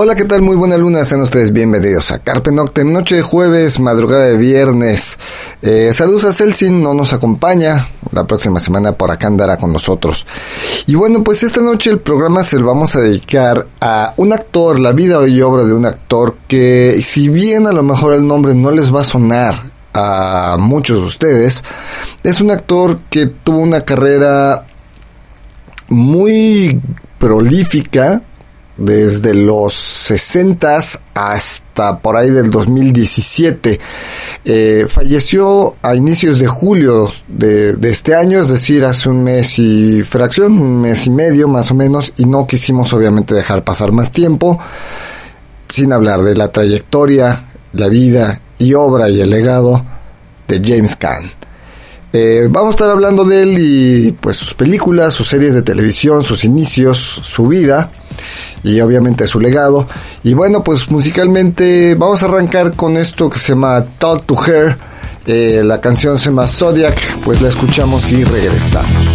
Hola, ¿qué tal? Muy buena luna, sean ustedes bienvenidos a Carpe Noctem, noche de jueves, madrugada de viernes. Eh, saludos a Celsin, no nos acompaña, la próxima semana por acá andará con nosotros. Y bueno, pues esta noche el programa se lo vamos a dedicar a un actor, la vida y obra de un actor que si bien a lo mejor el nombre no les va a sonar a muchos de ustedes, es un actor que tuvo una carrera muy prolífica, desde los 60 hasta por ahí del 2017. Eh, falleció a inicios de julio de, este año, es decir, hace un mes y fracción, un mes y medio más o menos, y no quisimos obviamente dejar pasar más tiempo sin hablar de la trayectoria, la vida y obra y el legado de James Caan. Eh, vamos a estar hablando de él y pues sus películas, sus series de televisión, sus inicios, su vida y obviamente su legado. Y bueno, pues musicalmente vamos a arrancar con esto que se llama Talk to Her. Eh, la canción se llama Zodiac, pues la escuchamos y regresamos.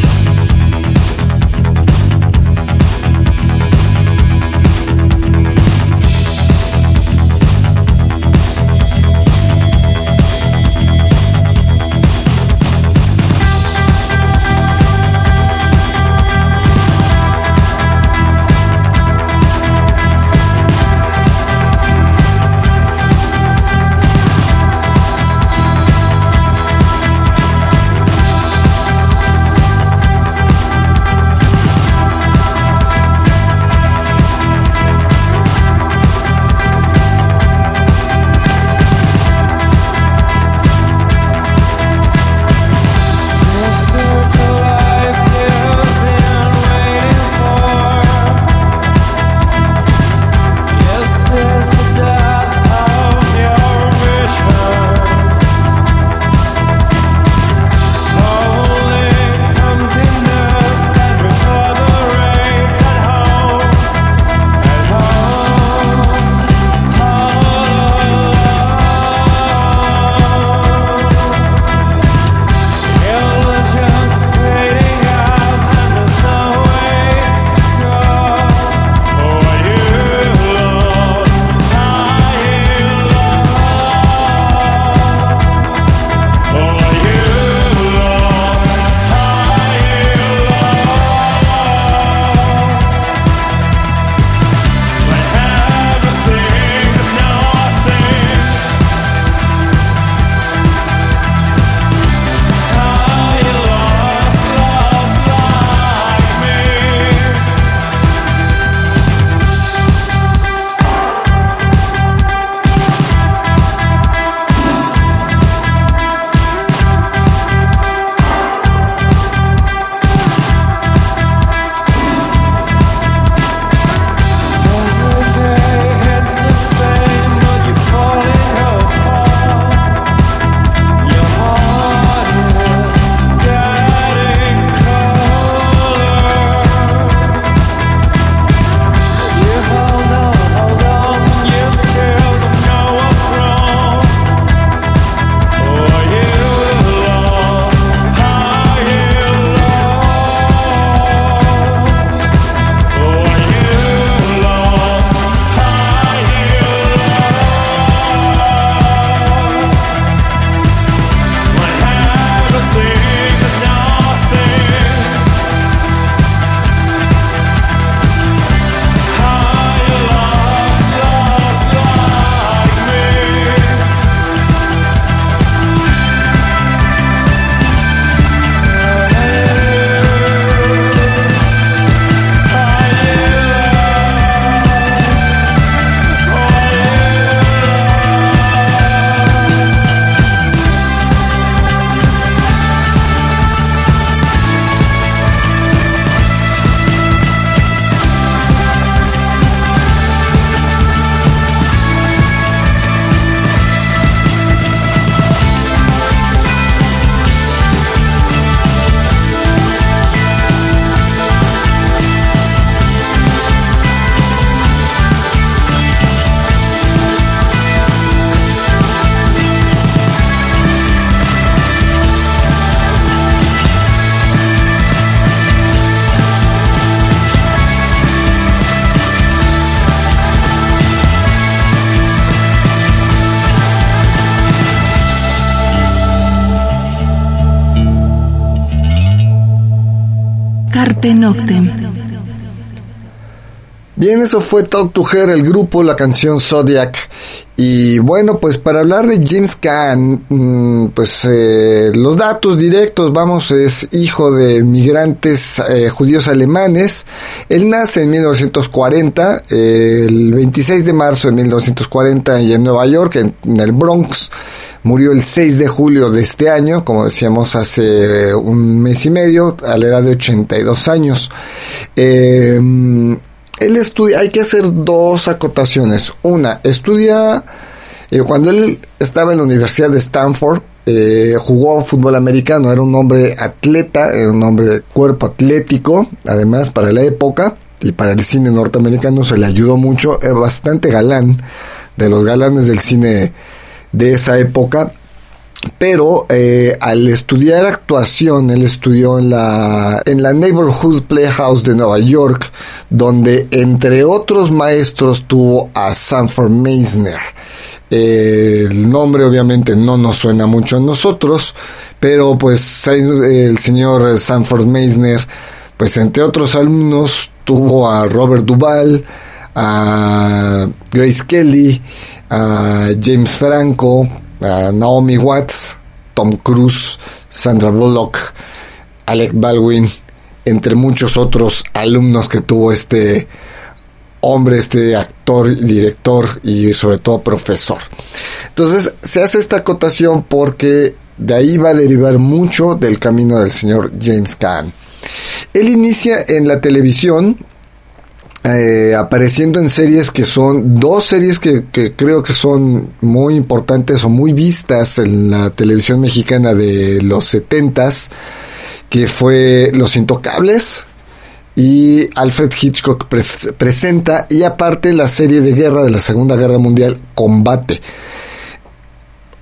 Bien, eso fue Talk to Her, el grupo, la canción Zodiac. Y bueno, pues para hablar de James Caan, mm, pues eh, los datos directos, vamos, es hijo de migrantes eh, judíos alemanes. Él nace en 1940, el 26 de marzo de 1940 y en Nueva York, en, el Bronx. Murió el 6 de julio de este año, como decíamos hace un mes y medio, a la edad de 82 años. Eh, él hay que hacer dos acotaciones. Una, estudia, eh, cuando él estaba en la Universidad de Stanford, eh, jugó fútbol americano, era un hombre atleta, era un hombre de cuerpo atlético, además para la época y para el cine norteamericano se le ayudó mucho, era bastante galán, de los galanes del cine de esa época pero eh, al estudiar actuación, él estudió en la, en la Neighborhood Playhouse de Nueva York, donde entre otros maestros tuvo a Sanford Meisner. Eh, el nombre obviamente no nos suena mucho a nosotros, pero pues el señor Sanford Meisner, pues entre otros alumnos tuvo a Robert Duvall, a Grace Kelly, a James Franco, Naomi Watts, Tom Cruise, Sandra Bullock, Alec Baldwin, entre muchos otros alumnos que tuvo este hombre, este actor, director y sobre todo profesor. Entonces se hace esta acotación porque de ahí va a derivar mucho del camino del señor James Caan. Él inicia en la televisión eh, apareciendo en series que son dos series que, creo que son muy importantes o muy vistas en la televisión mexicana de los setentas que fue Los Intocables y Alfred Hitchcock presenta y aparte la serie de guerra de la Segunda Guerra Mundial Combate.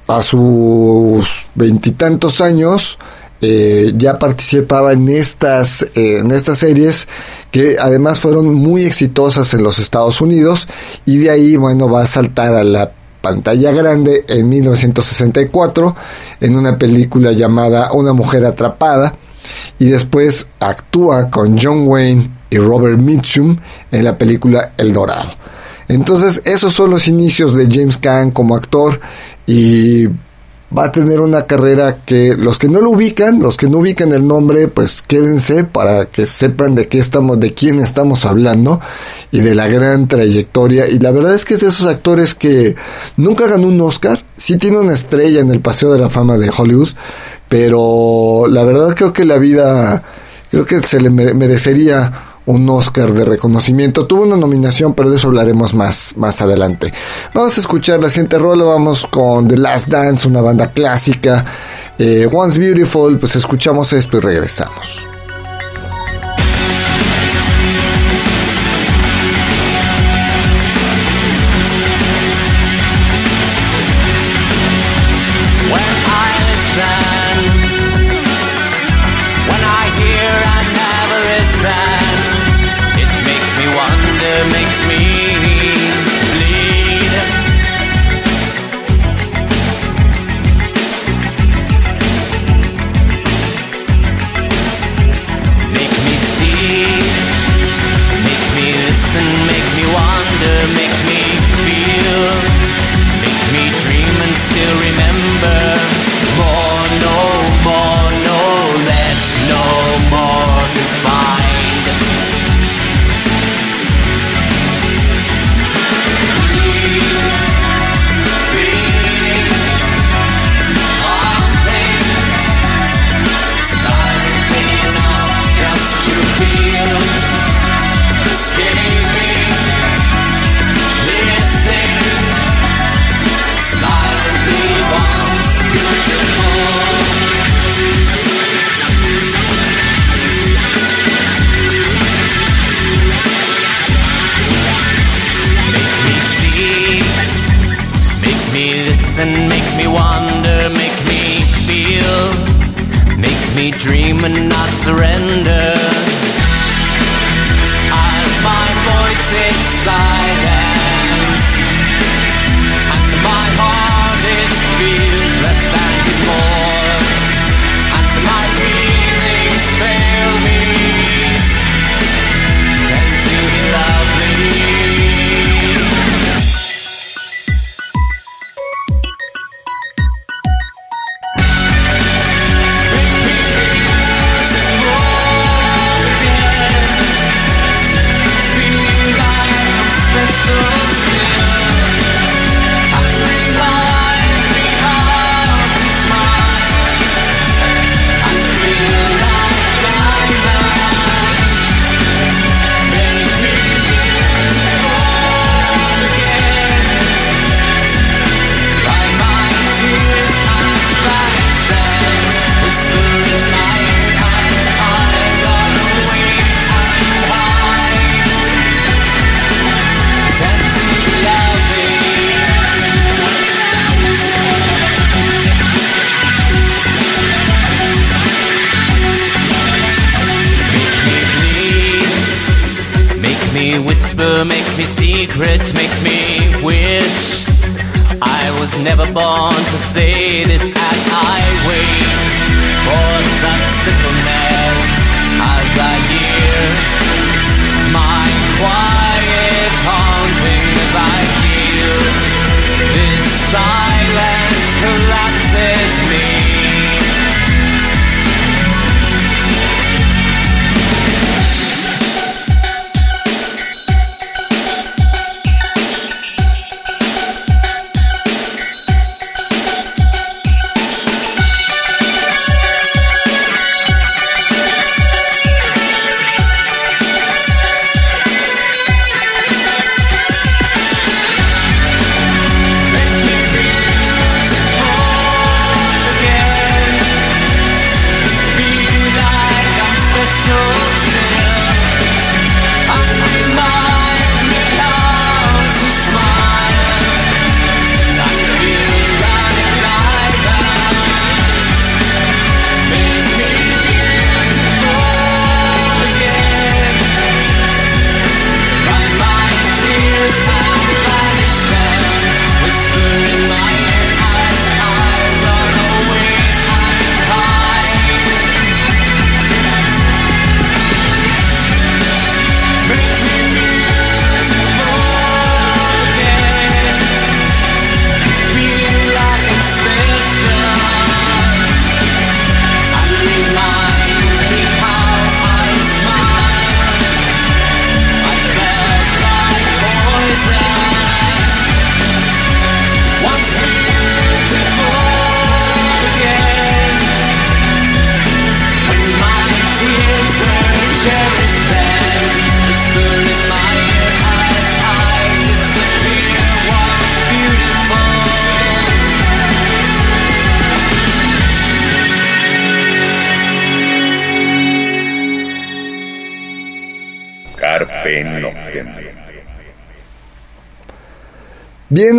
A sus veintitantos años eh, ya participaba en estas, eh, en estas series que además fueron muy exitosas en los Estados Unidos y de ahí, bueno, va a saltar a la pantalla grande en 1964 en una película llamada Una mujer atrapada y después actúa con John Wayne y Robert Mitchum en la película El Dorado. Entonces esos son los inicios de James Caan como actor y va a tener una carrera que los que no lo ubican, los que no ubican el nombre, pues quédense para que sepan de qué estamos, de quién estamos hablando y de la gran trayectoria. Y la verdad es que es de esos actores que nunca ganó un Oscar, sí tiene una estrella en el Paseo de la Fama de Hollywood, pero la verdad creo que la vida, creo que se le merecería un Oscar de reconocimiento. Tuvo una nominación, pero de eso hablaremos más, más adelante. Vamos a escuchar la siguiente rola, vamos con The Last Dance, una banda clásica. Eh, Once Beautiful, pues escuchamos esto y regresamos.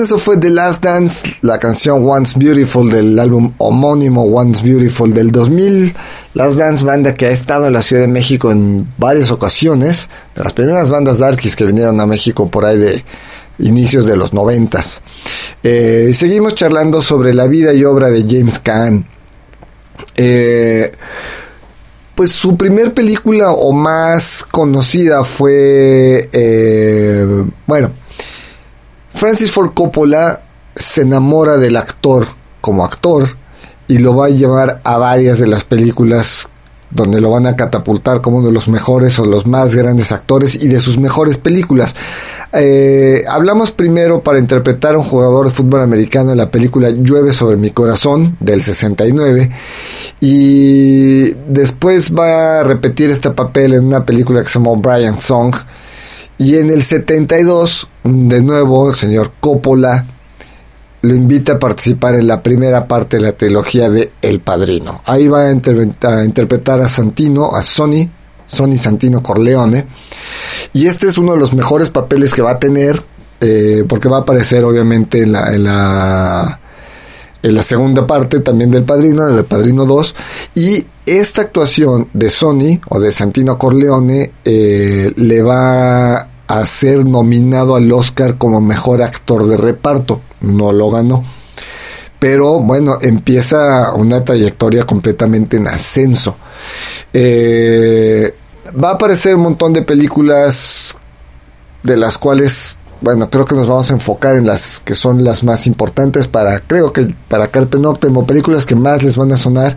Eso fue The Last Dance, la canción Once Beautiful del álbum homónimo Once Beautiful del 2000. Last Dance, banda que ha estado en la Ciudad de México en varias ocasiones, de las primeras bandas darkies que vinieron a México por ahí de inicios de los noventas. Eh, seguimos charlando sobre la vida y obra de James Caan. Eh, pues su primer película o más conocida fue, eh, bueno, Francis Ford Coppola se enamora del actor como actor y lo va a llevar a varias de las películas donde lo van a catapultar como uno de los mejores o los más grandes actores y de sus mejores películas. Eh, hablamos primero para interpretar a un jugador de fútbol americano en la película Llueve sobre mi corazón del 69 y después va a repetir este papel en una película que se llama Brian Song y en el 72, de nuevo, el señor Coppola lo invita a participar en la primera parte de la trilogía de El Padrino. Ahí va a, interpretar a Santino, a Sonny, Sonny Santino Corleone. Y este es uno de los mejores papeles que va a tener, eh, porque va a aparecer obviamente en la, en la, en la segunda parte también del Padrino, en El Padrino 2. Y esta actuación de Sonny o de Santino Corleone eh, le va a ser nominado al Oscar como mejor actor de reparto. No lo ganó. Pero bueno, empieza una trayectoria completamente en ascenso. Eh, va a aparecer un montón de películas de las cuales bueno, creo que nos vamos a enfocar en las que son las más importantes para, creo que para Carpe Noctem, películas que más les van a sonar.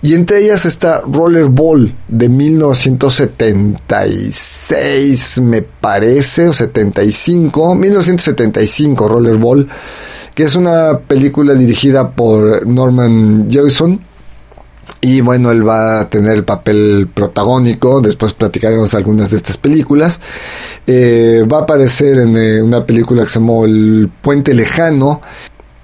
Y entre ellas está Rollerball de 1976, me parece, o 75, 1975, Rollerball, que es una película dirigida por Norman Jewison y bueno, él va a tener el papel protagónico, después platicaremos algunas de estas películas. Eh, va a aparecer en eh, una película que se llamó El Puente Lejano.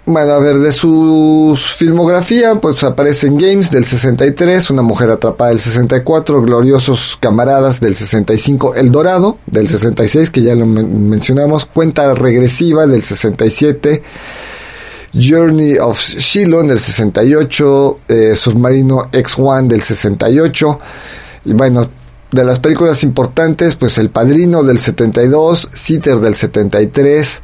Bueno, a ver, de su filmografía, pues aparece en Games del 63, Una Mujer Atrapada del 64, Gloriosos Camaradas del 65, El Dorado del 66, que ya lo mencionamos, Cuenta Regresiva del 67, Journey of Shiloh del 68, eh, Submarino X1 del 68. Y bueno, de las películas importantes, pues El Padrino del 72, Sitter del 73,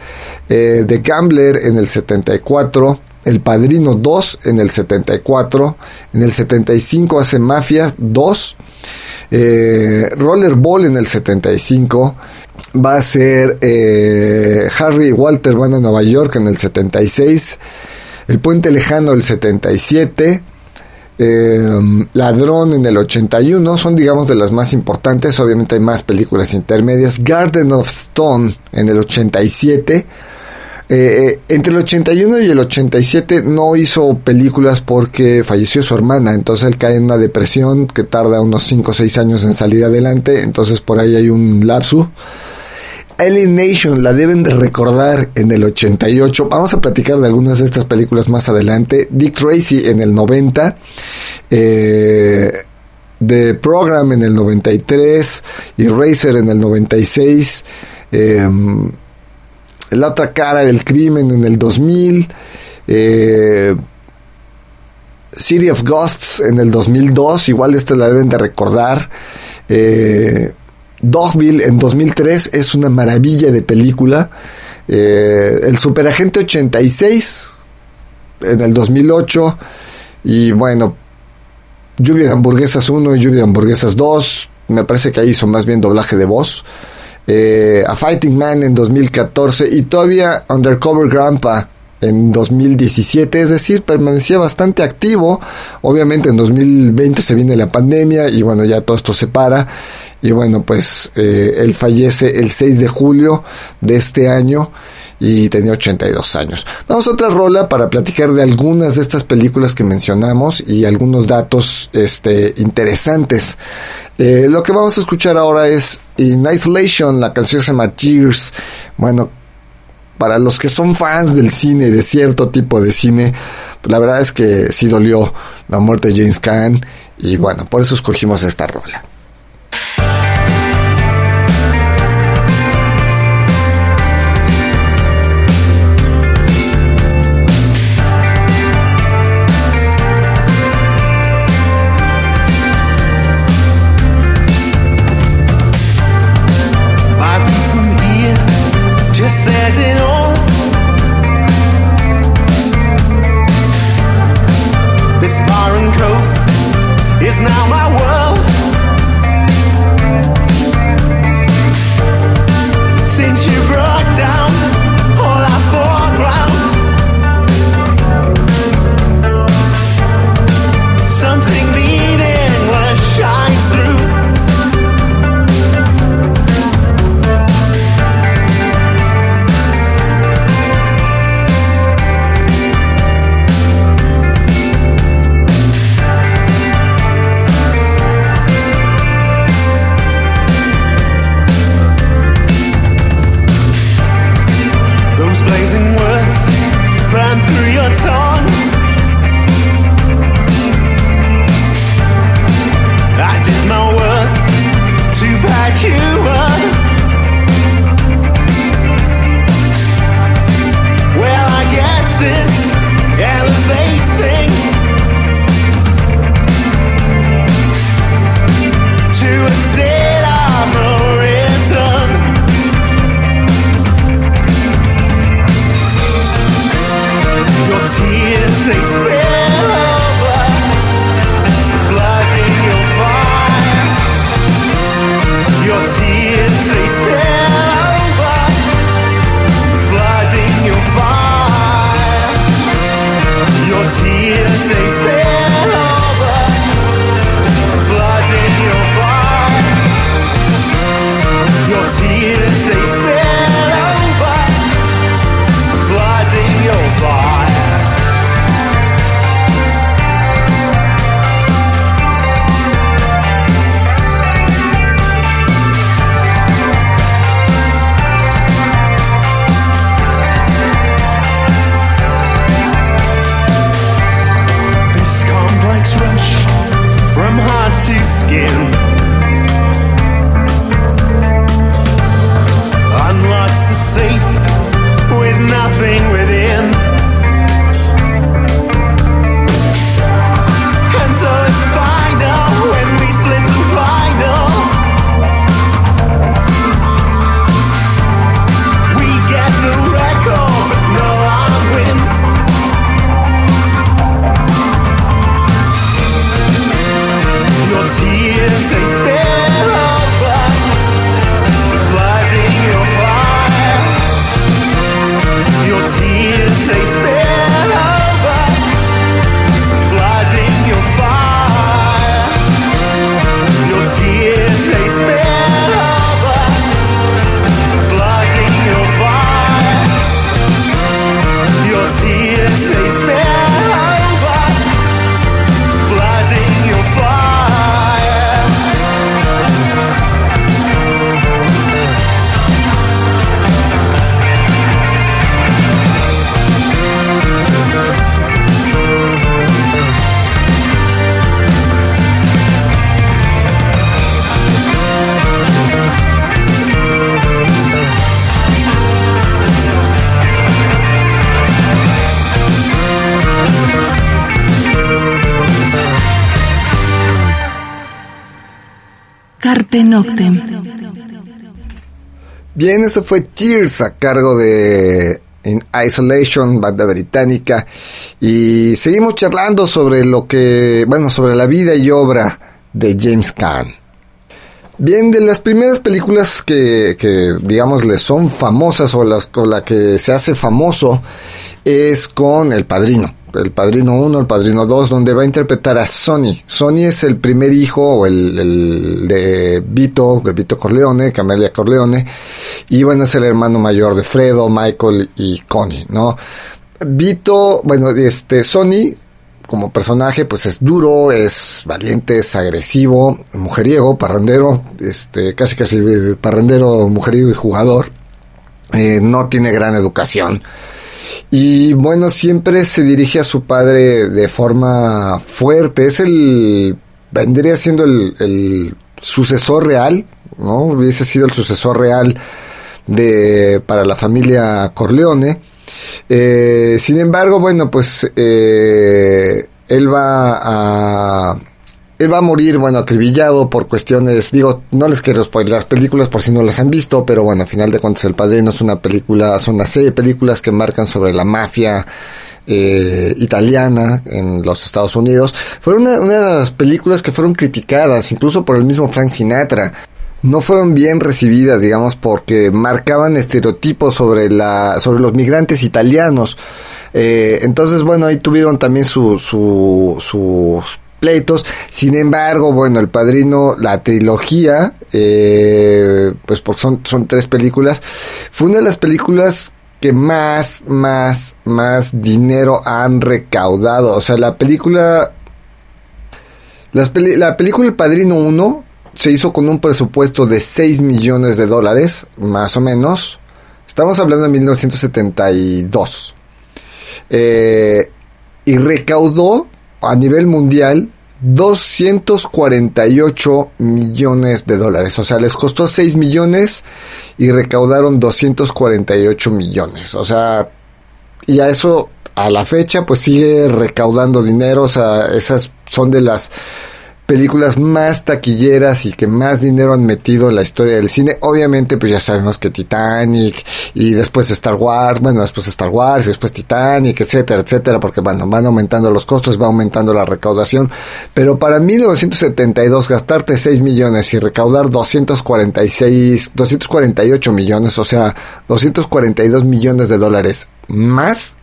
eh, The Gambler en el 74, El Padrino 2 en el 74, en el 75 hace Mafia 2, eh, Rollerball en el 75, va a ser eh, Harry y Walter van a Nueva York en el 76, El Puente Lejano el 77, eh, Ladrón en el 81, son digamos de las más importantes, obviamente hay más películas intermedias, Garden of Stone en el 87, eh, entre el 81 y el 87 no hizo películas porque falleció su hermana, entonces él cae en una depresión que tarda unos 5 o 6 años en salir adelante, entonces por ahí hay un lapso. Alien Nation la deben de recordar en el 88. Vamos a platicar de algunas de estas películas más adelante. Dick Tracy en el 90. Eh, The Program en el 93. Eraser en el 96. Eh, la otra cara del crimen en el 2000. Eh, City of Ghosts en el 2002. Igual esta la deben de recordar. Eh, Dogville en 2003 es una maravilla de película. Eh, el Superagente 86 en el 2008. Y bueno, Lluvia de Hamburguesas 1 y Lluvia de Hamburguesas 2. Me parece que ahí hizo más bien doblaje de voz. Eh, a Fighting Man en 2014 y todavía Undercover Grandpa en 2017, es decir, permanecía bastante activo. Obviamente en 2020 se viene la pandemia y bueno, ya todo esto se para. Y bueno, pues eh, él fallece el 6 de julio de este año y tenía 82 años. Vamos a otra rola para platicar de algunas de estas películas que mencionamos y algunos datos este, interesantes. Eh, lo que vamos a escuchar ahora es In Isolation, la canción se llama Tears. Bueno, para los que son fans del cine, de cierto tipo de cine, la verdad es que sí dolió la muerte de James Caan y bueno, por eso escogimos esta rola. Bien, eso fue Tears a cargo de In Isolation, banda británica. Y seguimos charlando sobre lo que, bueno, sobre la vida y obra de James Caan. Bien, de las primeras películas que, que digamos, le son famosas o las con la que se hace famoso es con El Padrino. El Padrino 1, El Padrino 2, donde va a interpretar a Sonny. Sonny es el primer hijo o el, el, de Vito, de Vito Corleone, Camelia Corleone, y bueno, es el hermano mayor de Fredo, Michael y Connie, ¿no? Vito, bueno, este, Sonny, como personaje, pues es duro, es valiente, es agresivo, mujeriego, parrandero, este, casi casi parrandero, mujeriego y jugador. Eh, no tiene gran educación. Y bueno, siempre se dirige a su padre de forma fuerte. Es el. vendría siendo el, sucesor real, ¿no? Hubiese sido el sucesor real de para la familia Corleone. Eh, sin embargo, bueno, pues eh, él va a él va a morir, bueno, acribillado por cuestiones, digo, no les quiero spoiler las películas por si no las han visto, pero bueno, a final de cuentas El Padrino es una película, son una serie de películas que marcan sobre la mafia eh, italiana en los Estados Unidos. Fueron una, de las películas que fueron criticadas, incluso por el mismo Frank Sinatra no fueron bien recibidas, digamos, porque marcaban estereotipos sobre la, sobre los migrantes italianos. Eh, entonces, bueno, ahí tuvieron también su, su, sus Sin embargo, bueno, El Padrino, la trilogía, eh, pues son, son tres películas, fue una de las películas que más, más, más dinero han recaudado. O sea, la película... Las la película El Padrino 1 se hizo con un presupuesto de 6 millones de dólares, más o menos. Estamos hablando de 1972. Eh, y recaudó a nivel mundial 248 millones de dólares. O sea, les costó 6 millones y recaudaron 248 millones. O sea, y a eso, a la fecha, pues sigue recaudando dinero. O sea, esas son de las películas más taquilleras y que más dinero han metido en la historia del cine. Obviamente, pues ya sabemos que Titanic y después Star Wars, bueno, después Star Wars y después Titanic, etcétera, etcétera, porque bueno, van aumentando los costos, va aumentando la recaudación. Pero para 1972 gastarte 6 millones y recaudar 246, 248 millones, o sea, 242 millones de dólares más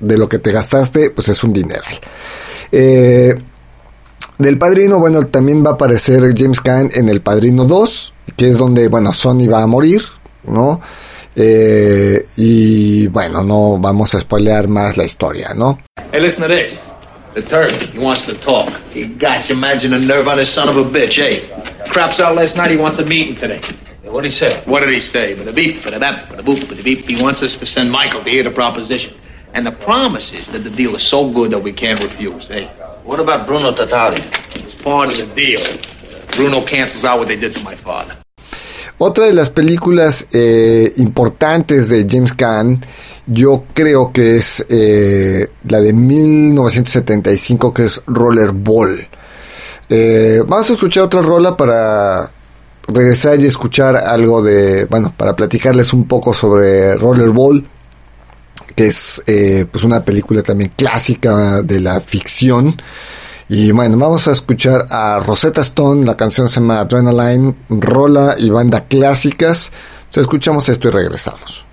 de lo que te gastaste, pues es un dineral. Eh, del Padrino, bueno, también va a aparecer James Caan en El Padrino 2, que es donde, bueno, Sony va a morir, ¿no? Eh, y bueno, no vamos a spoilear más la historia, ¿no? Hey, listen to this. The Turk, he wants to talk. You gosh, imagine the nerve on this son of a bitch, eh? Craps out last night, he wants a meeting today. What did he say? What did he say? But a beep, but a bap, but a boop, but a beep. He wants us to send Michael to hear the proposition. And the promise is that the deal is so good that we can't refuse, eh? What about Bruno Tatari? It's part of the deal. Bruno cancels out what they did to my father. Otra de las películas eh, importantes de James Caan, yo creo que es eh, la de 1975, que es Rollerball. Eh, vamos a escuchar otra rola para regresar y escuchar algo de, bueno, para platicarles un poco sobre Rollerball, que es eh, pues una película también clásica de la ficción. Y bueno, vamos a escuchar a Rosetta Stone, la canción se llama Adrenaline, rola y banda clásicas. Entonces escuchamos esto y regresamos.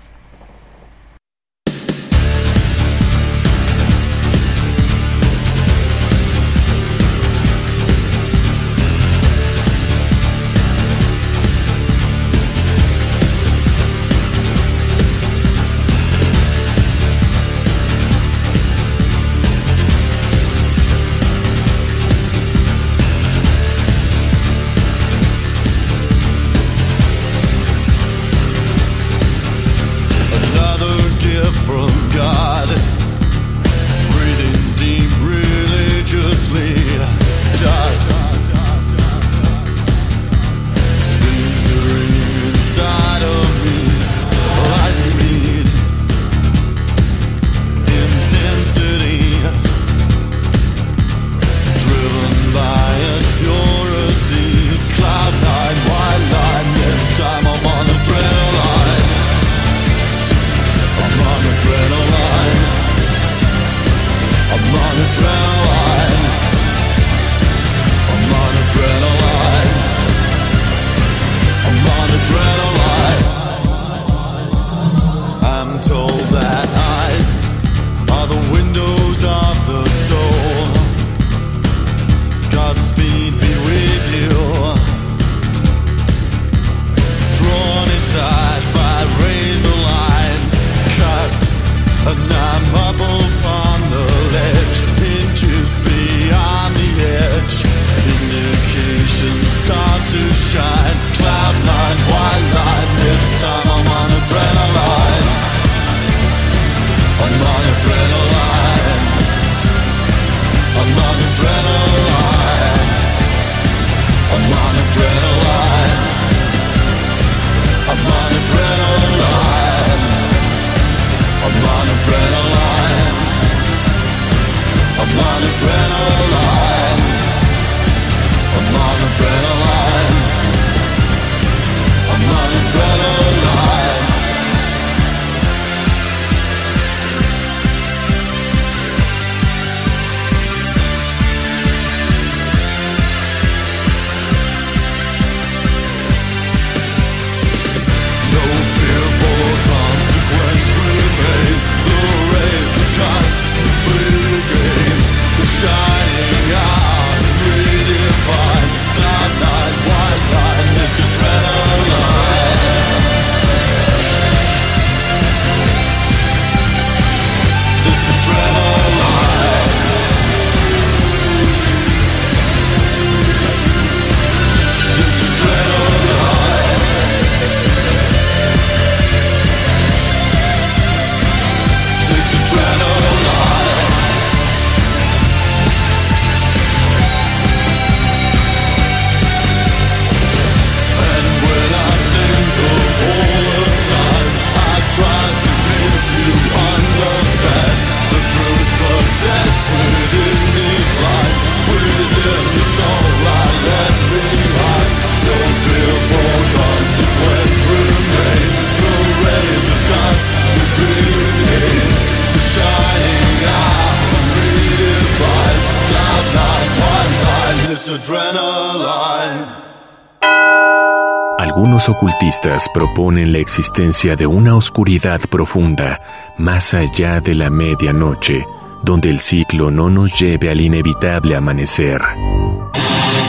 Algunos ocultistas proponen la existencia de una oscuridad profunda más allá de la medianoche, donde el ciclo no nos lleve al inevitable amanecer.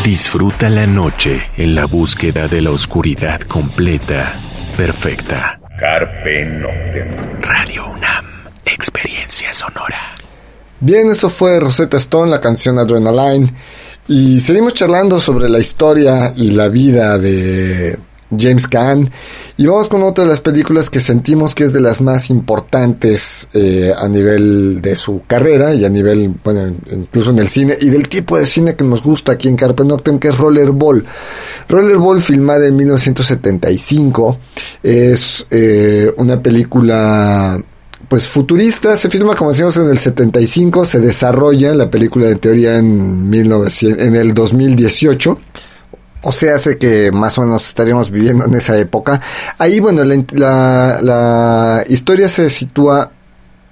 Disfruta la noche en la búsqueda de la oscuridad completa, perfecta. Carpe Noctem. Radio UNAM, experiencia sonora. Bien, eso fue Rosetta Stone, la canción Adrenaline. Y seguimos charlando sobre la historia y la vida de James Caan. Y vamos con otra de las películas que sentimos que es de las más importantes eh, a nivel de su carrera y a nivel, bueno, incluso en el cine y del tipo de cine que nos gusta aquí en Carpe Noctem, que es Rollerball. Rollerball, filmada en 1975, es eh, una película pues futurista, se filma como decimos en el 75, se desarrolla la película de teoría en, 1900, en el 2018. O sea, hace que más o menos estaríamos viviendo en esa época. Ahí, bueno, la, la, historia se sitúa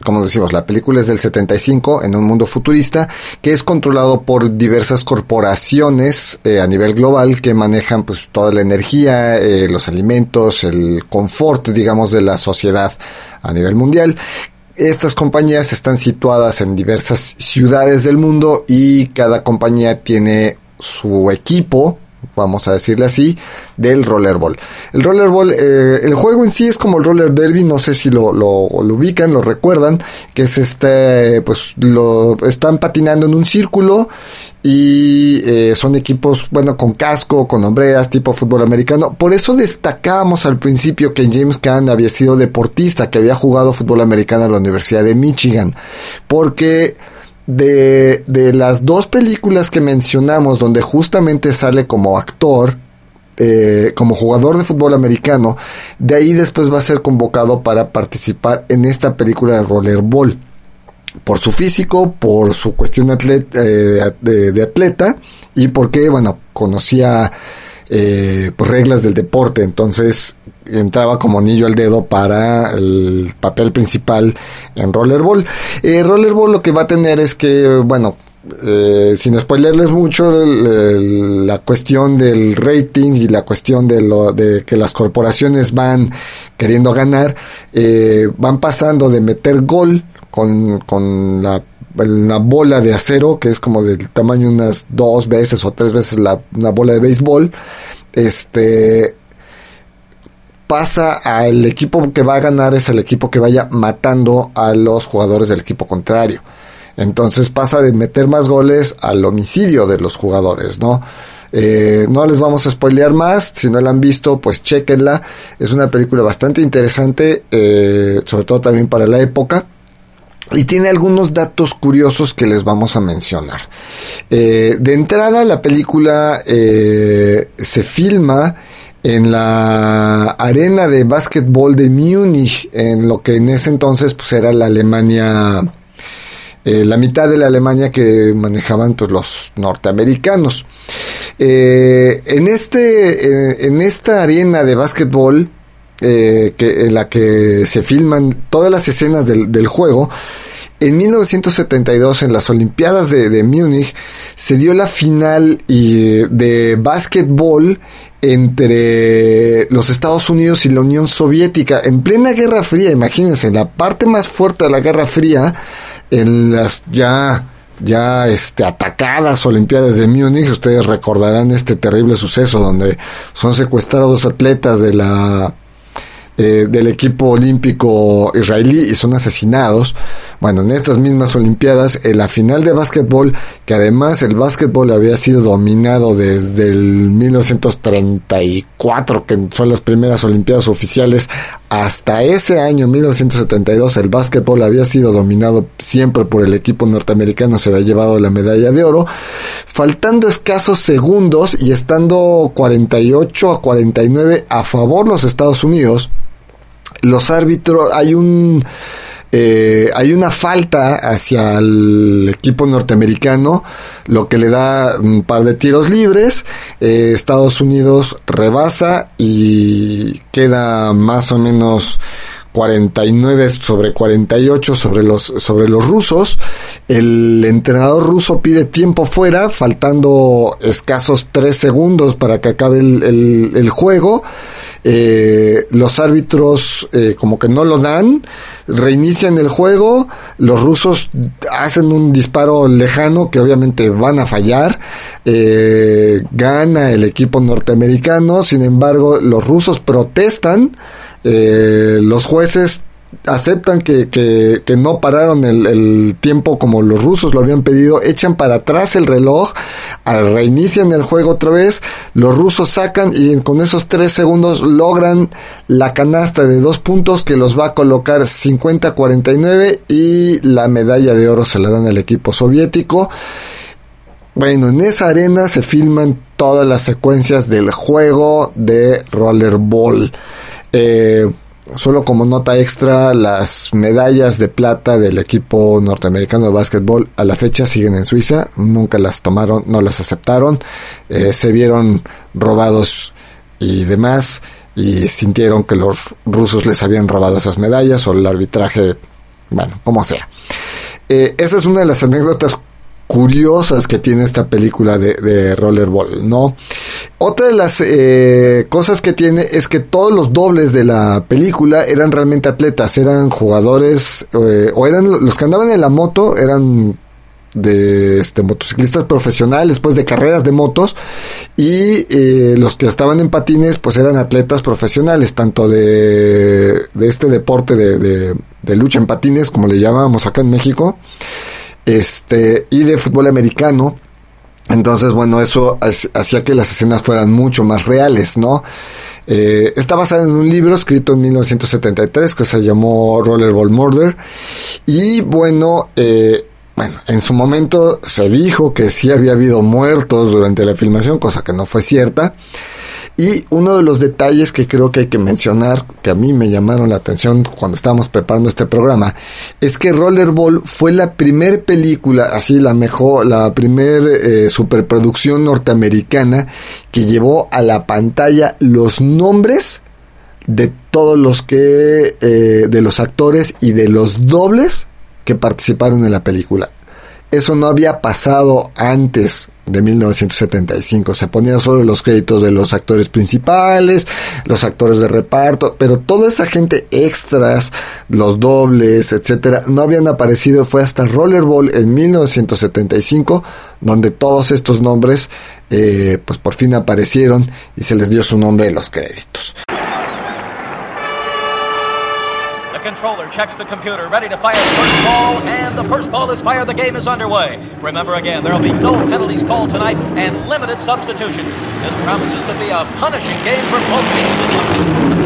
como decimos, la película es del 75 en un mundo futurista que es controlado por diversas corporaciones eh, a nivel global que manejan pues toda la energía, eh, los alimentos, el confort, digamos, de la sociedad a nivel mundial. Estas compañías están situadas en diversas ciudades del mundo y cada compañía tiene su equipo vamos a decirle así, del rollerball. El rollerball, eh, el juego en sí es como el roller derby, no sé si lo, lo, ubican, lo recuerdan, que es este, pues lo están patinando en un círculo y eh, son equipos, bueno, con casco, con hombreras, tipo fútbol americano. Por eso destacábamos al principio que James Caan había sido deportista, que había jugado fútbol americano en la Universidad de Michigan, porque de, de las dos películas que mencionamos donde justamente sale como actor, eh, como jugador de fútbol americano, de ahí después va a ser convocado para participar en esta película de rollerball. Por su físico, por su cuestión atleta, eh, de, atleta y porque, bueno, conocía eh, pues, reglas del deporte. Entonces, entraba como anillo al dedo para el papel principal en Rollerball. Eh, Rollerball lo que va a tener es que, bueno, eh, sin spoilerles mucho, la cuestión del rating y la cuestión de, lo, de que las corporaciones van queriendo ganar, eh, van pasando de meter gol con, con la, bola de acero, que es como del tamaño unas dos veces o tres veces la, una bola de béisbol, este pasa al equipo que va a ganar es el equipo que vaya matando a los jugadores del equipo contrario. Entonces pasa de meter más goles al homicidio de los jugadores, ¿no? Eh, no les vamos a spoilear más, si no la han visto, pues chequenla. Es una película bastante interesante, eh, sobre todo también para la época. Y tiene algunos datos curiosos que les vamos a mencionar. Eh, de entrada, la película se filma en la arena de básquetbol de Múnich, en lo que en ese entonces pues, era la Alemania eh, la mitad de la Alemania que manejaban pues, los norteamericanos. Eh, en, este, eh, en esta arena de básquetbol, que, en la que se filman todas las escenas del, juego, en 1972, en las Olimpiadas de, Múnich, se dio la final de básquetbol entre los Estados Unidos y la Unión Soviética en plena Guerra Fría. Imagínense, la parte más fuerte de la Guerra Fría en las ya ya este, atacadas Olimpiadas de Múnich, ustedes recordarán este terrible suceso donde son secuestrados atletas de la eh, del equipo olímpico israelí y son asesinados. Bueno, en estas mismas Olimpiadas, en la final de básquetbol, que además el básquetbol había sido dominado desde el 1934, que son las primeras Olimpiadas oficiales, hasta ese año, 1972, el básquetbol había sido dominado siempre por el equipo norteamericano, se había llevado la medalla de oro, faltando escasos segundos y estando 48 a 49 a favor los Estados Unidos, los árbitros, hay un... Eh, hay una falta hacia el equipo norteamericano, lo que le da un par de tiros libres. Eh, Estados Unidos rebasa y queda más o menos 49 sobre 48 sobre los, sobre los rusos. El entrenador ruso pide tiempo fuera, faltando escasos 3 segundos para que acabe el, el juego. Eh, los árbitros eh, como que no lo dan, reinician el juego, los rusos hacen un disparo lejano que obviamente van a fallar, eh, gana el equipo norteamericano, sin embargo los rusos protestan, los jueces aceptan que, que, no pararon el, el, tiempo como los rusos lo habían pedido, echan para atrás el reloj, reinician el juego otra vez, los rusos sacan y con esos tres segundos logran la canasta de dos puntos que los va a colocar 50-49 y la medalla de oro se la dan al equipo soviético. Bueno, en esa arena se filman todas las secuencias del juego de rollerball. Eh, Solo como nota extra, las medallas de plata del equipo norteamericano de básquetbol a la fecha siguen en Suiza, nunca las tomaron, no las aceptaron, eh, se vieron robados y demás y sintieron que los rusos les habían robado esas medallas o el arbitraje, bueno, como sea. Eh, esa es una de las anécdotas curiosas que tiene esta película de, Rollerball, ¿no? Otra de las eh, cosas que tiene es que todos los dobles de la película eran realmente atletas, eran jugadores, eh, o eran los que andaban en la moto, eran de este, motociclistas profesionales, pues de carreras de motos, y eh, los que estaban en patines, pues eran atletas profesionales, tanto de, de este deporte de, de lucha en patines, como le llamábamos acá en México, este, y de fútbol americano. Entonces, bueno, eso hacía que las escenas fueran mucho más reales, ¿no? Eh, está basada en un libro escrito en 1973 que se llamó Rollerball Murder. Y bueno, eh, bueno, en su momento se dijo que sí había habido muertos durante la filmación, cosa que no fue cierta. Y uno de los detalles que creo que hay que mencionar, que a mí me llamaron la atención cuando estábamos preparando este programa, es que Rollerball fue la primer película, así la mejor, la primer eh, superproducción norteamericana que llevó a la pantalla los nombres de todos los que, eh, de los actores y de los dobles que participaron en la película. Eso no había pasado antes de 1975. Se ponían solo los créditos de los actores principales, los actores de reparto, pero toda esa gente extras, los dobles, etcétera, no habían aparecido. Fue hasta Rollerball en 1975 donde todos estos nombres, eh, pues por fin aparecieron y se les dio su nombre en los créditos. Controller checks the computer, ready to fire the first ball, and the first ball is fired. The game is underway. Remember again, there will be no penalties called tonight and limited substitutions. This promises to be a punishing game for both teams.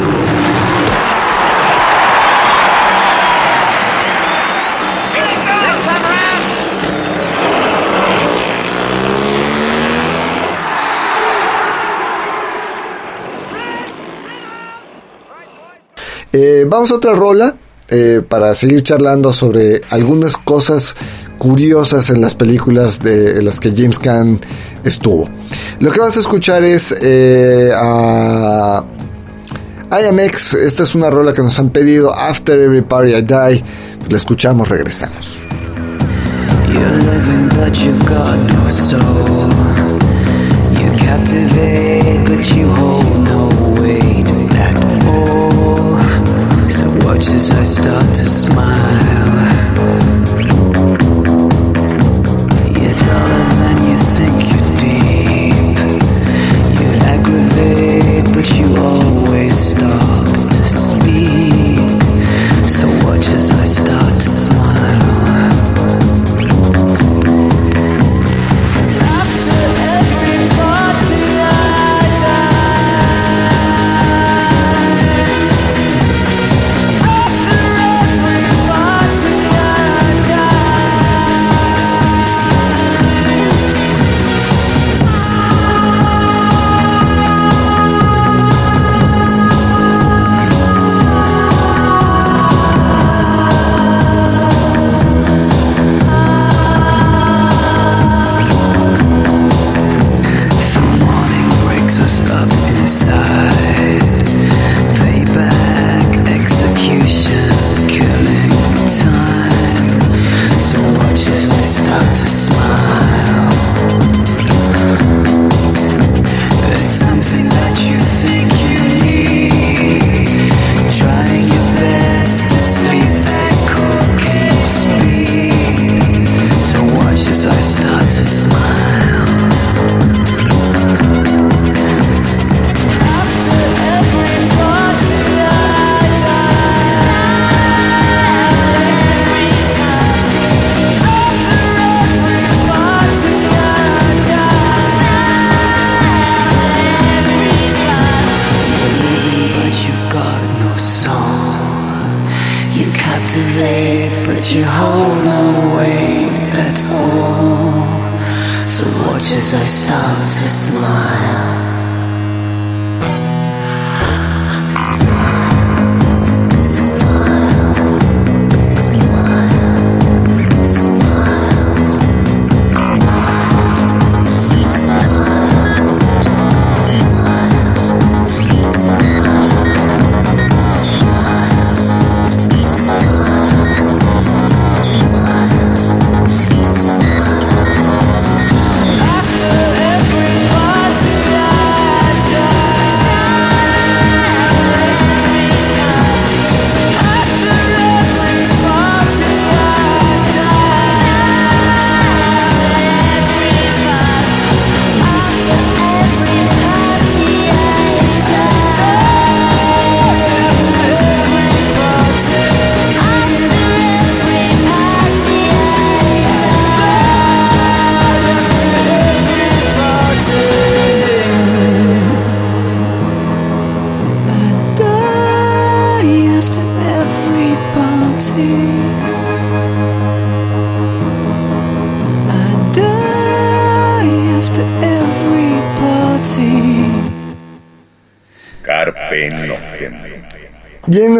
Eh, vamos a otra rola eh, para seguir charlando sobre algunas cosas curiosas en las películas de las que James Caan estuvo. Lo que vas a escuchar es eh, a IMX. Esta es una rola que nos han pedido. After Every Party I Die. La escuchamos, regresamos. watch as I start to smile.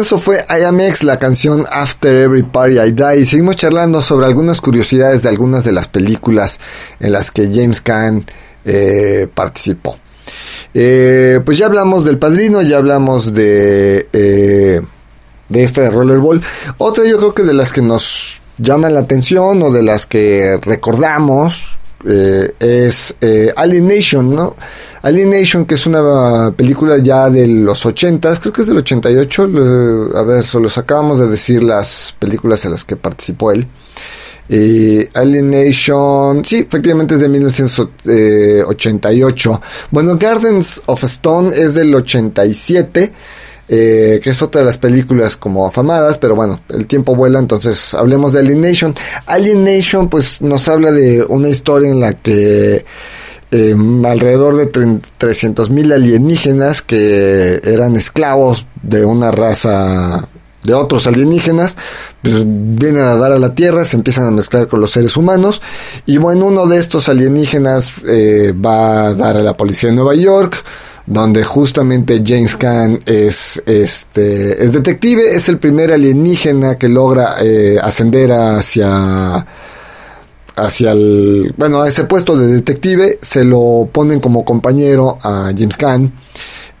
Eso fue IMX, la canción After Every Party I Die. Y seguimos charlando sobre algunas curiosidades de algunas de las películas en las que James Caan eh, participó. Eh, pues ya hablamos del padrino, ya hablamos de, eh, de esta de Rollerball. Otra yo creo que de las que nos llaman la atención o de las que recordamos es eh, Alien Nation, ¿no? Alien Nation, que es una película ya de los 80, creo que es del 88, a ver, solo acabamos de decir las películas en las que participó él. Eh, Alien Nation, sí, efectivamente es de 1988. Bueno, Gardens of Stone es del 87. Eh, que es otra de las películas como afamadas, pero bueno, el tiempo vuela, entonces hablemos de Alien Nation. Alien Nation pues nos habla de una historia en la que em, alrededor de 300.000 alienígenas que eran esclavos de una raza de otros alienígenas, pues vienen a dar a la Tierra, se empiezan a mezclar con los seres humanos, y bueno, uno de estos alienígenas eh, va a dar a la policía de Nueva York, donde justamente James Caan es este es detective, es el primer alienígena que logra eh, ascender hacia hacia el bueno a ese puesto de detective, se lo ponen como compañero a James Caan,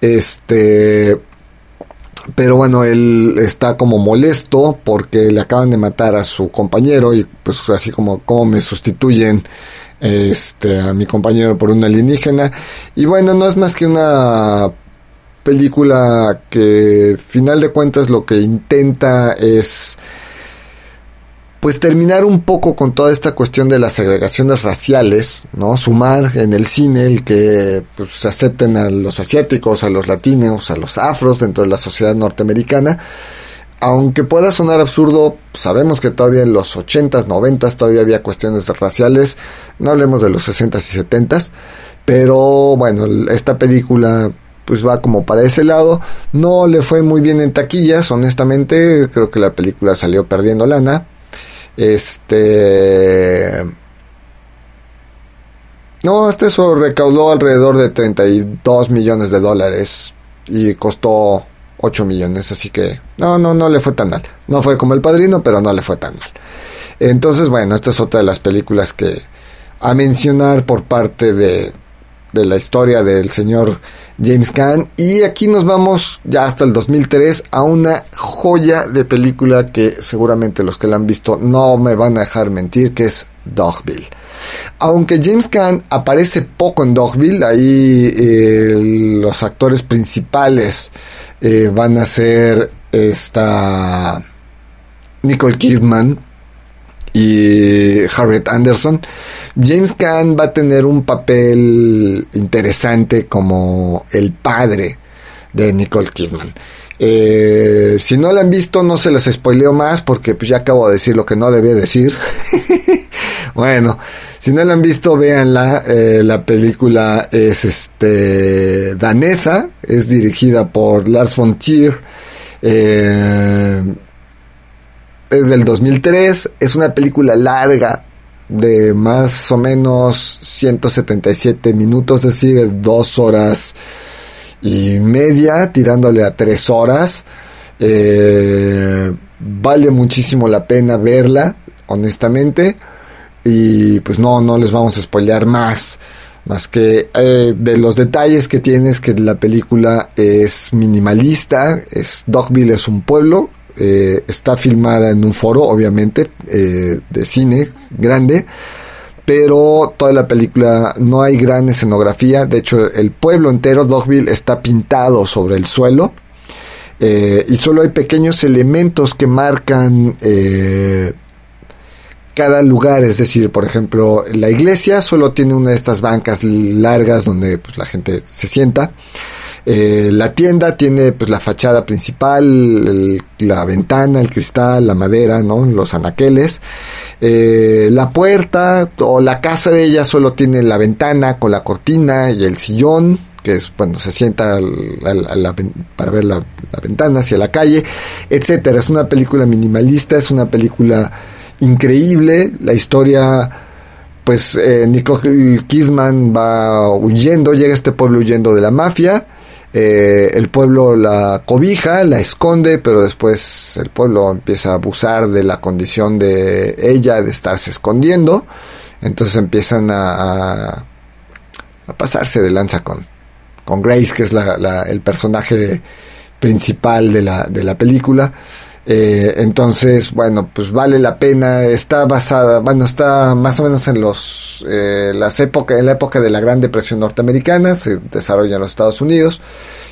este pero bueno, él está como molesto porque le acaban de matar a su compañero y pues así como, como me sustituyen este, a mi compañero por un alienígena. Y bueno, no es más que una película que, final de cuentas, lo que intenta es pues terminar un poco con toda esta cuestión de las segregaciones raciales, ¿no? Sumar en el cine el que pues, se acepten a los asiáticos, a los latinos, a los afros dentro de la sociedad norteamericana aunque pueda sonar absurdo, sabemos que todavía en los 80s, 90s todavía había cuestiones raciales, no hablemos de los 60s y 70s, pero bueno, esta película pues va como para ese lado, no le fue muy bien en taquillas, honestamente, creo que la película salió perdiendo lana. Este no, hasta eso recaudó alrededor de 32 millones de dólares y costó 8 millones, así que no, no, no le fue tan mal. No fue como El Padrino, pero no le fue tan mal. Entonces, bueno, esta es otra de las películas que a mencionar por parte de, de la historia del señor James Caan. Y aquí nos vamos ya hasta el 2003 a una joya de película que seguramente los que la han visto no me van a dejar mentir, que es Dogville. Aunque James Caan aparece poco en Dogville, ahí eh, los actores principales eh, van a ser esta Nicole Kidman y Harriet Anderson. James Caan va a tener un papel interesante como el padre de Nicole Kidman. Eh, si no la han visto, no se las spoileo más porque pues ya acabo de decir lo que no debía decir. bueno, si no la han visto, véanla. Eh, la película es este danesa, es dirigida por Lars von Trier. Eh, es del 2003, es una película larga de más o menos 177 minutos, es decir, dos horas y media, tirándole a tres horas. Eh, vale muchísimo la pena verla, honestamente. Y pues no, no les vamos a spoilear más. Más que eh, de los detalles que tienes que la película es minimalista, es Dogville es un pueblo, eh, está filmada en un foro, obviamente, eh, de cine grande, pero toda la película no hay gran escenografía, de hecho el pueblo entero, Dogville, está pintado sobre el suelo, y solo hay pequeños elementos que marcan cada lugar, es decir, por ejemplo, la iglesia solo tiene una de estas bancas largas donde pues, la gente se sienta. Eh, la tienda tiene pues la fachada principal, la ventana, el cristal, la madera, ¿no? los anaqueles. Eh, la puerta o la casa de ella solo tiene la ventana con la cortina y el sillón, que es cuando se sienta para ver la, la, ventana hacia la calle, etcétera. Es una película minimalista, es una película increíble. La historia, pues eh, Nicole Kidman va huyendo, llega a este pueblo huyendo de la mafia. Eh, el pueblo la cobija, la esconde, pero después el pueblo empieza a abusar de la condición de ella de estarse escondiendo. Entonces empiezan a, a, pasarse de lanza con, con Grace, que es la, el personaje principal de la, de la película. Eh, entonces, bueno, pues vale la pena. Está basada, bueno, está más o menos en los eh, las épocas, en la época de la Gran Depresión norteamericana, se desarrolla en los Estados Unidos.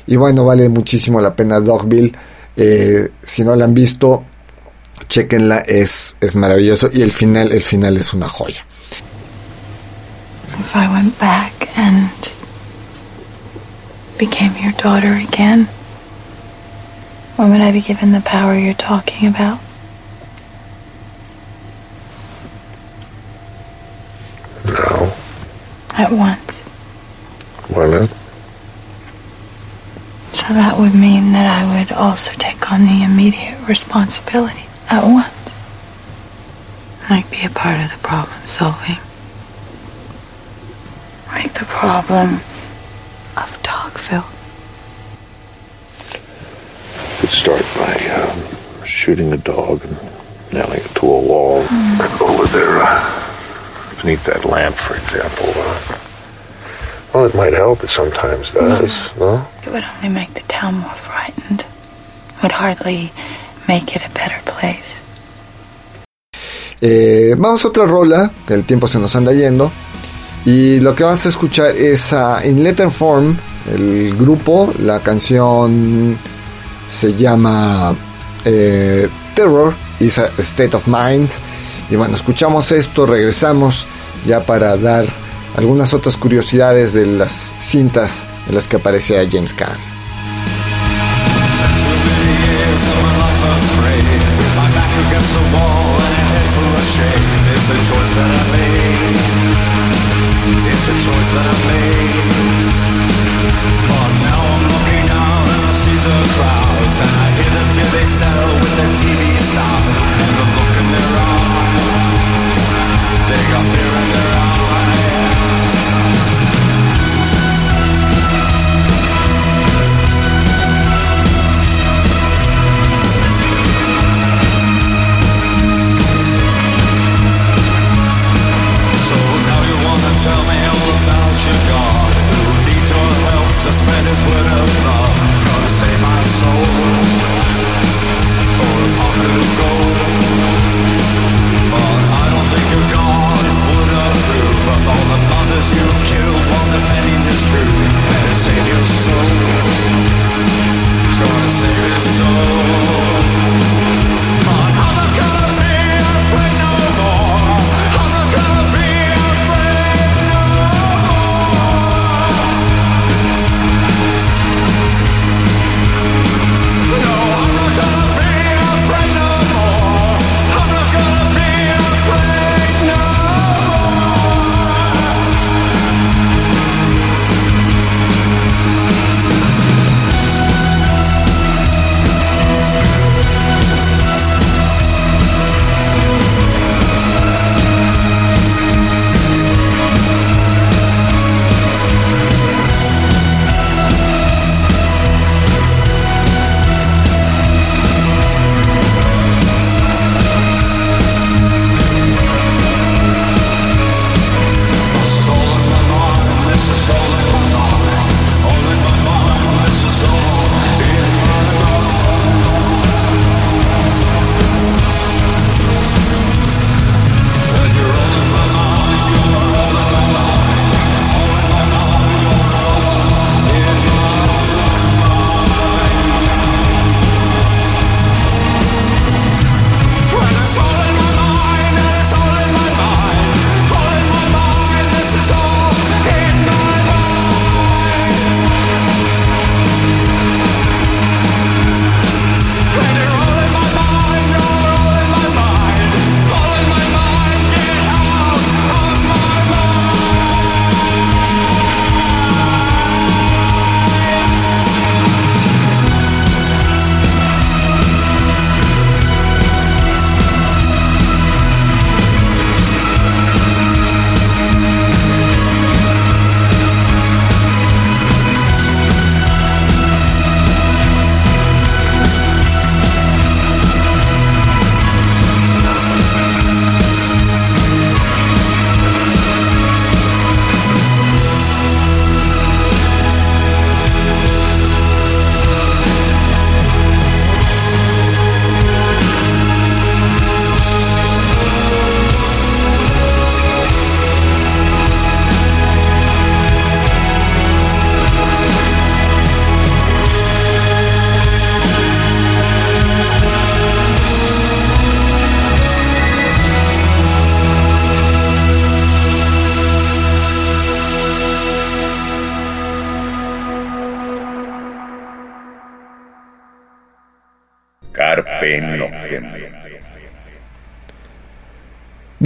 Y bueno, vale muchísimo la pena Dogville. Eh, si no la han visto, chequenla, es, es maravilloso. Y el final, el final es una joya. If I went back and became your daughter again. When would I be given the power you're talking about? No. At once. Why not? So that would mean that I would also take on the immediate responsibility at once. Like be a part of the problem solving. Like the problem of Dogville. Could start by um, shooting a dog and nailing it to a wall mm. over there uh, beneath that lamp, for example. Uh, well, it might help. It sometimes does, no. no? It would only make the town more frightened. It would hardly make it a better place. Eh, vamos a otra rola, que el tiempo se nos anda yendo. Y lo que vas a escuchar es uh, In Letter Form, el grupo, la canción se llama eh, Terror is a State of Mind. Y bueno, escuchamos esto, regresamos ya para dar algunas otras curiosidades de las cintas en las que aparecía James Caan. time. Hear the they sound.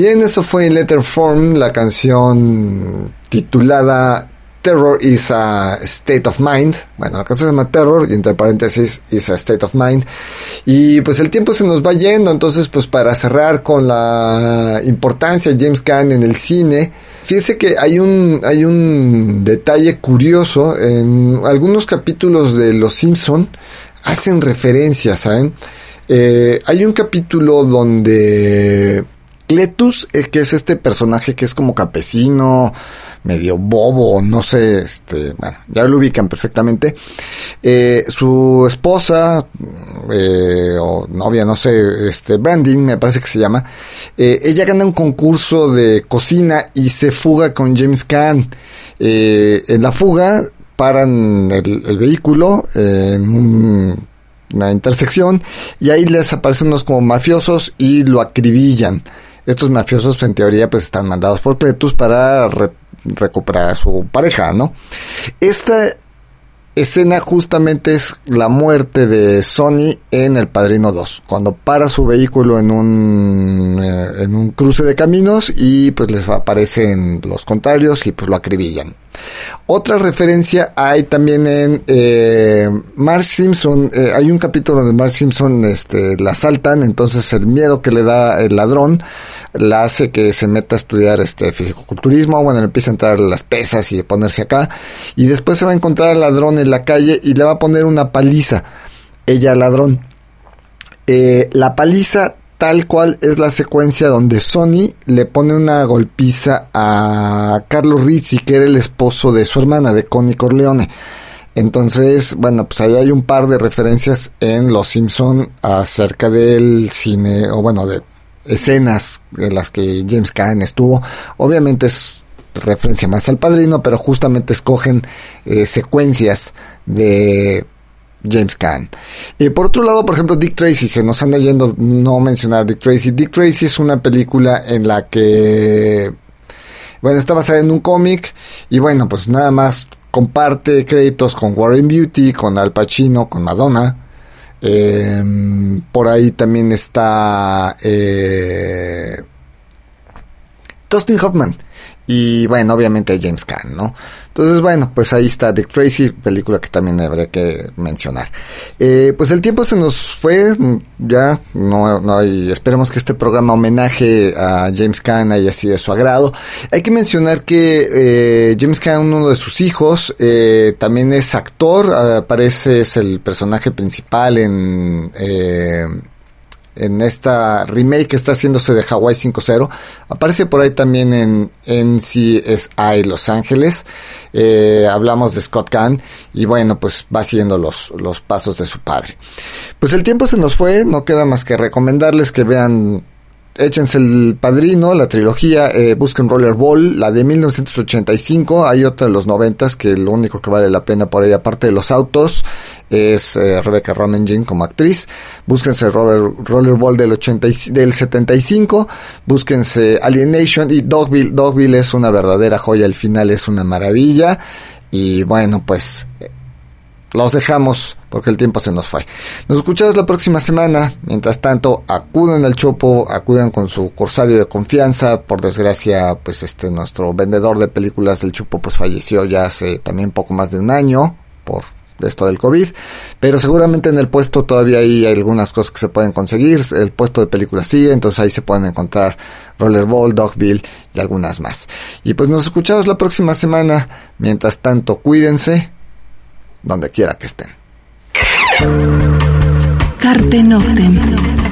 Bien, eso fue en Letterform, la canción titulada Terror is a State of Mind. Bueno, la canción se llama Terror y entre paréntesis is a State of Mind. Y pues el tiempo se nos va yendo, entonces pues para cerrar con la importancia de James Caan en el cine, fíjese que hay un, hay un detalle curioso en algunos capítulos de Los Simpson hacen referencias, ¿saben? Eh, hay un capítulo donde Cletus, eh, que es este personaje que es como campesino, medio bobo, no sé, este, bueno, ya lo ubican perfectamente. Eh, su esposa, eh, o novia, no sé, este, Brandon, me parece que se llama, eh, ella gana un concurso de cocina y se fuga con James Caan. en la fuga paran el, vehículo en una intersección y ahí les aparecen unos como mafiosos y lo acribillan. Estos mafiosos en teoría pues están mandados por Cletus para recuperar a su pareja, ¿no? Esta escena justamente es la muerte de Sony en El Padrino 2, cuando para su vehículo en un, eh, en un cruce de caminos y pues les aparecen los contrarios y pues lo acribillan. Otra referencia hay también en eh, Simpson, eh, hay un capítulo donde Mark Simpson este, la asaltan, entonces el miedo que le da el ladrón la hace que se meta a estudiar este fisicoculturismo, bueno, empieza a entrar las pesas y ponerse acá, y después se va a encontrar al ladrón en la calle y le va a poner una paliza, ella ladrón. Eh, la paliza tal cual es la secuencia donde Sony le pone una golpiza a Carlos Rizzi, que era el esposo de su hermana, de Connie Corleone. Entonces, bueno, pues ahí hay un par de referencias en Los Simpson acerca del cine, o bueno, de escenas en las que James Caan estuvo. Obviamente es referencia más al padrino, pero justamente escogen eh, secuencias de James Caan. Y por otro lado, por ejemplo, Dick Tracy, se nos anda yendo no mencionar Dick Tracy. Dick Tracy es una película en la que, bueno, está basada en un cómic y bueno, pues nada más comparte créditos con Warren Beauty, con Al Pacino, con Madonna. Eh, por ahí también está eh, Dustin Hoffman. Y bueno, obviamente James Caan, ¿no? Entonces, bueno, pues ahí está Dick Tracy, película que también habría que mencionar. Eh, pues el tiempo se nos fue, ya, no, no esperemos que este programa homenaje a James Caan haya sido de su agrado. Hay que mencionar que eh, James Caan, uno de sus hijos, eh, también es actor, aparece, es el personaje principal en en esta remake que está haciéndose de Hawaii 5.0. Aparece por ahí también en NCSI Los Ángeles. Eh, hablamos de Scott Kahn y bueno, pues va siguiendo los, los pasos de su padre. Pues el tiempo se nos fue, no queda más que recomendarles que vean échense el padrino, la trilogía, eh, busquen Rollerball, la de 1985, hay otra de los 90 que lo único que vale la pena por ahí, aparte de los autos, es eh, Rebecca Romijn como actriz, búsquense Roller, Rollerball del, 80, del 75, búsquense Alienation y Dogville, Dogville es una verdadera joya, el final es una maravilla, y bueno, pues los dejamos porque el tiempo se nos fue. Nos escuchamos la próxima semana. Mientras tanto, acuden al Chopo, acuden con su corsario de confianza. Por desgracia, pues este nuestro vendedor de películas del Chopo pues falleció ya hace también poco más de un año por esto del COVID, pero seguramente en el puesto todavía hay algunas cosas que se pueden conseguir, el puesto de películas sigue, entonces ahí se pueden encontrar Rollerball, Dogville y algunas más. Y pues nos escuchamos la próxima semana, mientras tanto cuídense, donde quiera que estén. Carpe Noctem.